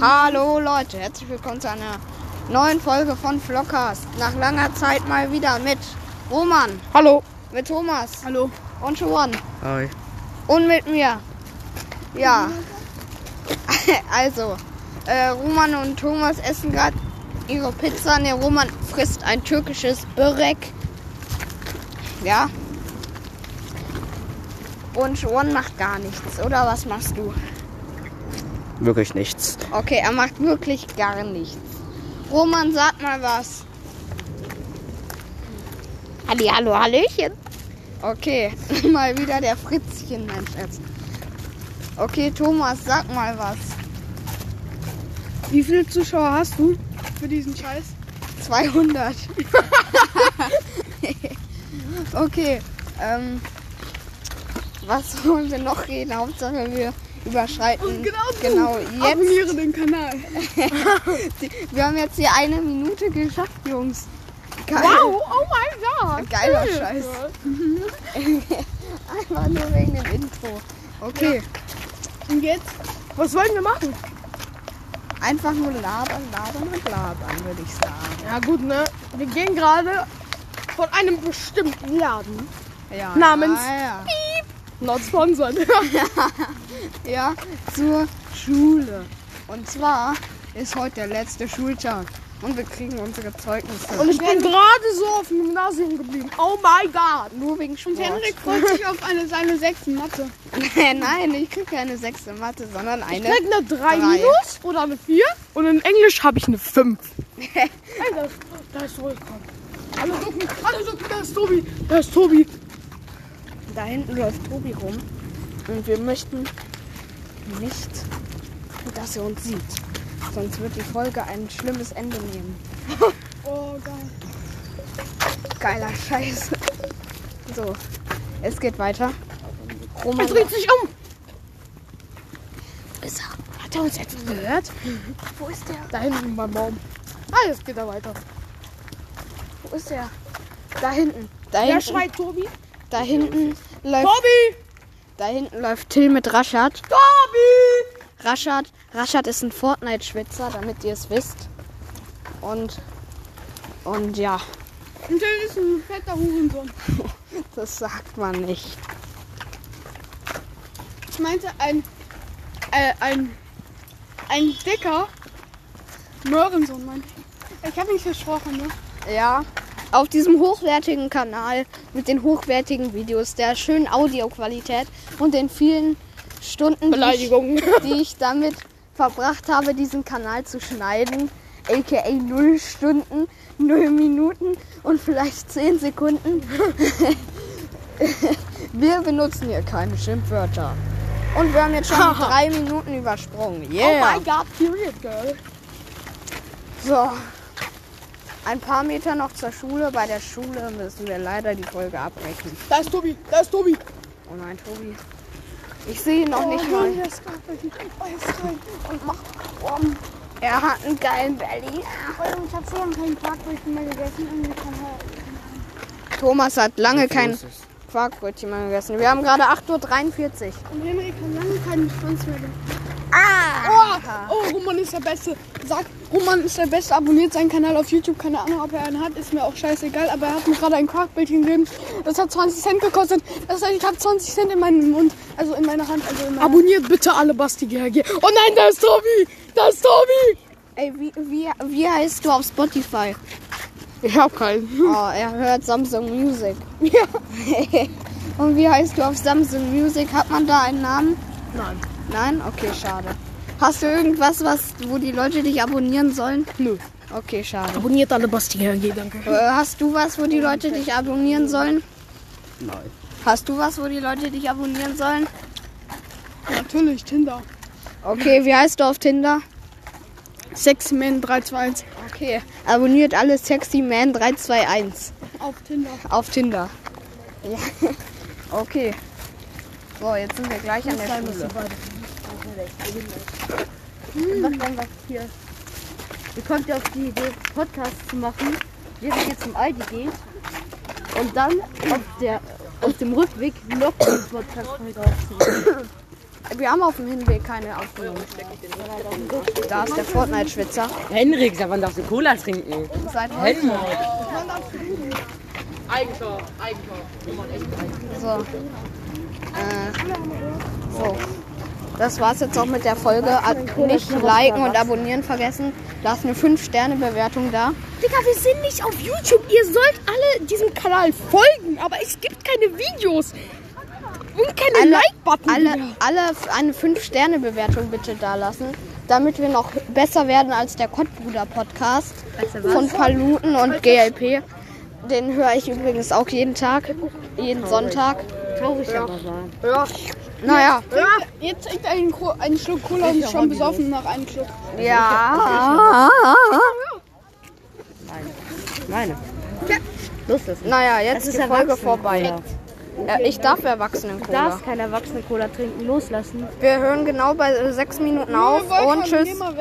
Hallo Leute, herzlich willkommen zu einer neuen Folge von Vlogcast. Nach langer Zeit mal wieder mit Roman, Hallo. mit Thomas Hallo. und Juan Hi. und mit mir. Ja, also, äh, Roman und Thomas essen gerade ihre Pizza. Der Roman frisst ein türkisches Börek. Ja. Und Juan macht gar nichts, oder was machst du? Wirklich nichts. Okay, er macht wirklich gar nichts. Roman, sag mal was. Halli, hallo, Hallöchen. Okay, mal wieder der Fritzchen, mein Schatz. Okay, Thomas, sag mal was. Wie viele Zuschauer hast du für diesen Scheiß? 200. okay, ähm, was wollen wir noch reden? Hauptsache wir überschreiten. genau jetzt. Abonniere den Kanal. Wir haben jetzt hier eine Minute geschafft, Jungs. Geil. Wow, oh mein Gott. Geiler Scheiß. Einfach nur wegen dem Intro. Okay, Und jetzt? Was wollen wir machen? einfach nur labern, labern und labern, würde ich sagen. Ja gut, ne? Wir gehen gerade von einem bestimmten Laden. Ja, Namens- Ja, Not sponsored. ja. ja, zur Schule. Und zwar ist heute der letzte Schultag. Und wir kriegen unsere Zeugnisse. Und ich bin gerade so auf dem Gymnasium geblieben. Oh mein Gott. nur wegen Sport. freut sich auf eine seine sechsten Mathe. Nein, ich kriege keine sechste Mathe, sondern Ich eine. krieg eine 3 Drei. minus oder eine 4. Und in Englisch habe ich eine 5. hey, da, da ist Tobi. Hallo Ducken, hallo Ducken, da ist Tobi. Da ist Tobi. Da hinten läuft Tobi rum. Und wir möchten nicht, dass er uns sieht. Sonst wird die Folge ein schlimmes Ende nehmen. Oh, geil. Geiler Scheiß. So, es geht weiter. Roman Er dreht sich um. ist er. Hat er uns etwa gehört? Wo ist der? Da hinten beim Baum. Ah, jetzt geht er weiter. Wo ist er? Da hinten. Da hinten, schreit Tobi? Da hinten läuft, Tobi! da hinten läuft Till mit Raschat. Tobi! Raschat, Raschat ist ein Fortnite-Schwitzer, damit ihr es wisst. Und, und ja, Und der ist ein fetter Hurensohn. das sagt man nicht. Ich meinte ein, äh, ein, ein dicker Möhrensohn, Mann. Ich habe mich versprochen, ne? Ja, auf diesem hochwertigen Kanal mit den hochwertigen Videos, der schönen Audioqualität und den vielen Stunden, die ich, die ich damit verbracht habe, diesen Kanal zu schneiden, aka 0 Stunden, 0 Minuten und vielleicht 10 Sekunden. Wir benutzen hier keine Schimpfwörter. Und wir haben jetzt schon drei Minuten übersprungen. Oh Yeah. mein Gott, period, girl. So, ein paar Meter noch zur Schule. Bei der Schule müssen wir leider die Folge abbrechen. Da ist Tobi, da ist Tobi. Oh nein, Tobi. Ich sehe ihn noch nicht oh, mal. Ist gerade oh, er ist rein und macht um. Er hat einen geilen Belly. Oh, ich habe so lange keinen Quarkbrötchen mehr gegessen. Irgendwie kann er. Thomas hat lange kein. Quarkbrötchen mehr gegessen. Wir haben gerade 8.43 Uhr. Und Henry kann lange keinen Schwanz mehr gegessen. Ah! Oh, oh, ist der Beste. Sag, Roman ist der Beste. Abonniert seinen Kanal auf YouTube. Keine Ahnung, ob er einen hat. Ist mir auch scheißegal. Aber er hat mir gerade ein Quarkbildchen gegeben. Das hat 20 Cent gekostet. Das heißt, ich habe 20 Cent in meinem Mund. Also in meiner Hand. Also in meiner Abonniert bitte alle Basti GHG. Oh nein, da ist Tobi. Da ist Tobi. Ey, wie, wie, wie heißt du auf Spotify? Ich hab keinen. Oh, er hört Samsung Music. Ja. Und wie heißt du auf Samsung Music? Hat man da einen Namen? Nein. Nein? Okay, schade. Hast du irgendwas, was, wo die Leute dich abonnieren sollen? Nö. Okay, schade. Abonniert alle Basti GHG, danke. Äh, hast du was, wo die Leute dich abonnieren sollen? Nein. Hast du was, wo die Leute dich abonnieren sollen? Natürlich, Tinder. Okay, wie heißt du auf Tinder? Sexyman321. Okay, abonniert alle Sexy Man 321 Auf Tinder. auf Tinder. Ja. Okay. So, jetzt sind wir gleich an der Schule. Was dann was hier? Ihr kommt ja auf die Idee, Podcast zu machen, während ihr zum Aldi geht. Und dann auf, der, auf dem Rückweg noch eine Podcast-Folge aufzunehmen. wir haben auf dem Hinweg keine aufgenommen. Da ist der Fortnite-Schwitzer. Henrik, sag wann darfst du Cola trinken? Seit heute. Helmut. So. Äh, so. Das war's jetzt auch mit der Folge. Nicht liken und abonnieren vergessen. Lasst eine 5-Sterne-Bewertung da. Digga, wir sind nicht auf YouTube. Ihr sollt alle diesem Kanal folgen, aber es gibt keine Videos. Und keine Like-Button. alle, alle eine 5-Sterne-Bewertung bitte da lassen. Damit wir noch besser werden als der Kottbruder-Podcast von Paluten und GLP. Den höre ich übrigens auch jeden Tag, jeden Sonntag. Traurig aber wahr. Naja, Jetzt trinkt einen, einen Schluck Cola und ist schon besoffen nach einem Schluck. ja. Meine. Los das. Naja, jetzt ist ist die Folge Erwachsenen- vorbei. Ja, ich darf Erwachsenen Du Cola. darfst kein Erwachsene Cola trinken. Loslassen. Wir hören genau bei sechs Minuten auf und tschüss.